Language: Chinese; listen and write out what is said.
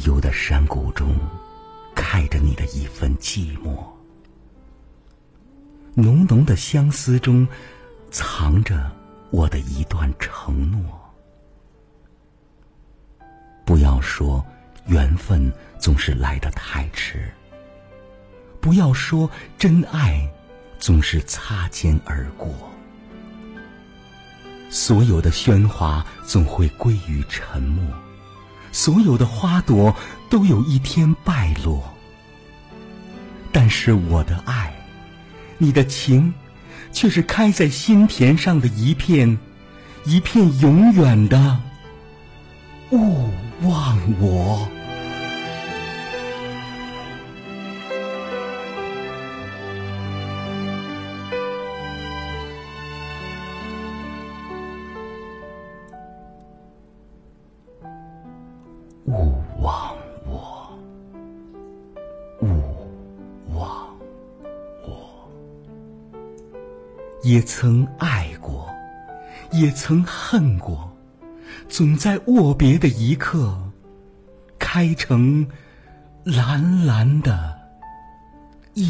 幽的山谷中，开着你的一份寂寞；浓浓的相思中，藏着我的一段承诺。不要说缘分总是来得太迟，不要说真爱总是擦肩而过。所有的喧哗总会归于沉默，所有的花朵都有一天败落。但是我的爱，你的情，却是开在心田上的一片，一片永远的。勿忘我。勿忘我，勿忘我。也曾爱过，也曾恨过，总在握别的一刻，开成蓝蓝的一